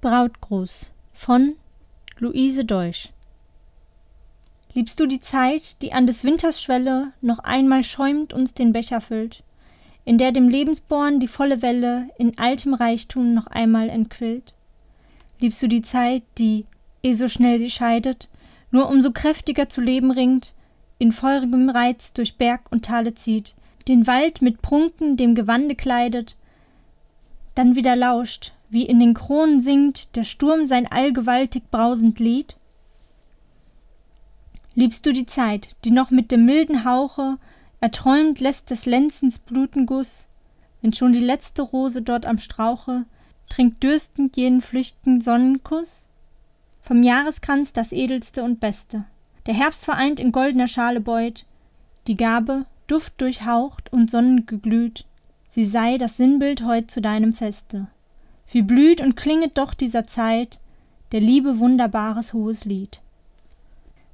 Brautgruß von Luise Deutsch Liebst du die Zeit, die an des Winters Schwelle noch einmal schäumend uns den Becher füllt, in der dem Lebensborn die volle Welle in altem Reichtum noch einmal entquillt? Liebst du die Zeit, die, eh so schnell sie scheidet, nur umso kräftiger zu leben ringt, in feurigem Reiz durch Berg und Tale zieht, den Wald mit Prunken dem Gewande kleidet, dann wieder lauscht, wie in den Kronen singt der Sturm sein allgewaltig brausend Lied? Liebst du die Zeit, die noch mit dem milden Hauche erträumt lässt des Lenzens Blutenguss, wenn schon die letzte Rose dort am Strauche trinkt dürstend jenen flüchtigen Sonnenkuss? Vom Jahreskranz das edelste und beste, der Herbst vereint in goldener Schale beut, die Gabe, Duft durchhaucht und sonnengeglüht, sie sei das Sinnbild heut zu deinem Feste. Wie blüht und klinget doch dieser Zeit der Liebe wunderbares hohes Lied.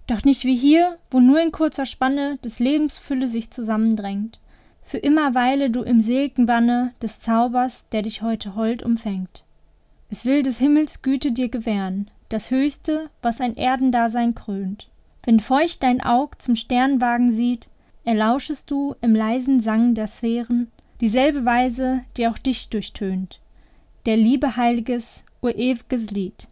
Doch nicht wie hier, wo nur in kurzer Spanne des Lebens Fülle sich zusammendrängt. Für immer weile du im selgen Banne des Zaubers, der dich heute hold umfängt. Es will des Himmels Güte dir gewähren, das Höchste, was ein Erdendasein krönt. Wenn feucht dein Aug zum Sternwagen sieht, erlauschest du im leisen Sang der Sphären dieselbe Weise, die auch dich durchtönt der Liebe heiliges, urewiges Lied.